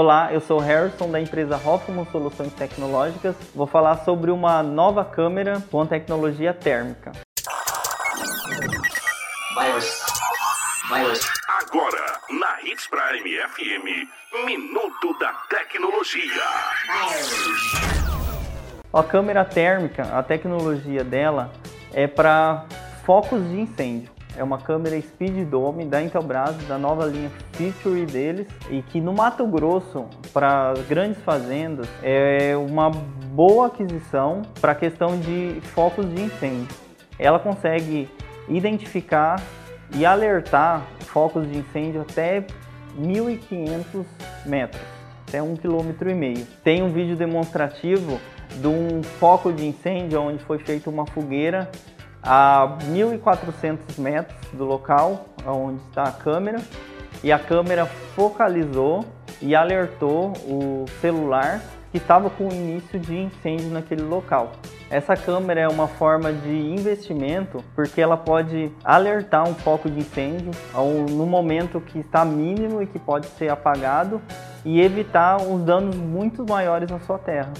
Olá, eu sou Harrison da empresa Hoffman Soluções Tecnológicas. Vou falar sobre uma nova câmera com tecnologia térmica. Agora, na Hits Prime FM, Minuto da Tecnologia. A câmera térmica, a tecnologia dela é para focos de incêndio. É uma câmera Speed Dome da Intelbras, da nova linha Feature deles, e que no Mato Grosso, para grandes fazendas, é uma boa aquisição para a questão de focos de incêndio. Ela consegue identificar e alertar focos de incêndio até 1.500 metros, até um quilômetro e meio. Tem um vídeo demonstrativo de um foco de incêndio onde foi feita uma fogueira a 1.400 metros do local onde está a câmera e a câmera focalizou e alertou o celular que estava com o início de incêndio naquele local. Essa câmera é uma forma de investimento porque ela pode alertar um foco de incêndio no momento que está mínimo e que pode ser apagado e evitar os danos muito maiores na sua terra.